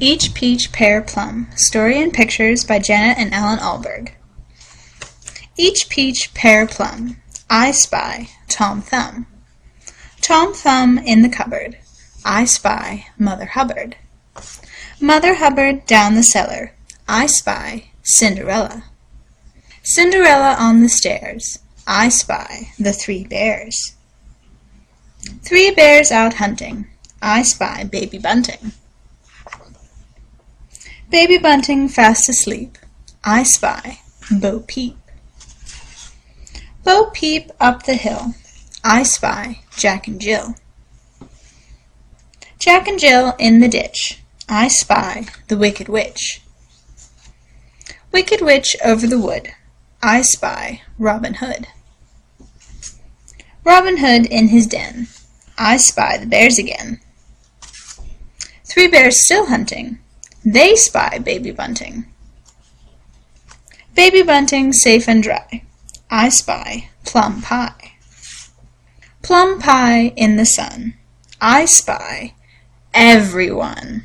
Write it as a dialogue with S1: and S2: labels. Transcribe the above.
S1: Each Peach, Pear, Plum. Story and pictures by Janet and Allan Ahlberg. Each peach, pear, plum. I spy Tom Thumb. Tom Thumb in the cupboard. I spy Mother Hubbard. Mother Hubbard down the cellar. I spy Cinderella. Cinderella on the stairs. I spy the three bears. Three bears out hunting. I spy Baby Bunting. Baby Bunting fast asleep. I spy Bo Peep. Bo Peep up the hill. I spy Jack and Jill. Jack and Jill in the ditch. I spy the Wicked Witch. Wicked Witch over the wood. I spy Robin Hood. Robin Hood in his den. I spy the bears again. Three bears still hunting. They spy Baby Bunting. Baby Bunting safe and dry. I spy Plum Pie. Plum pie in the sun. I spy everyone.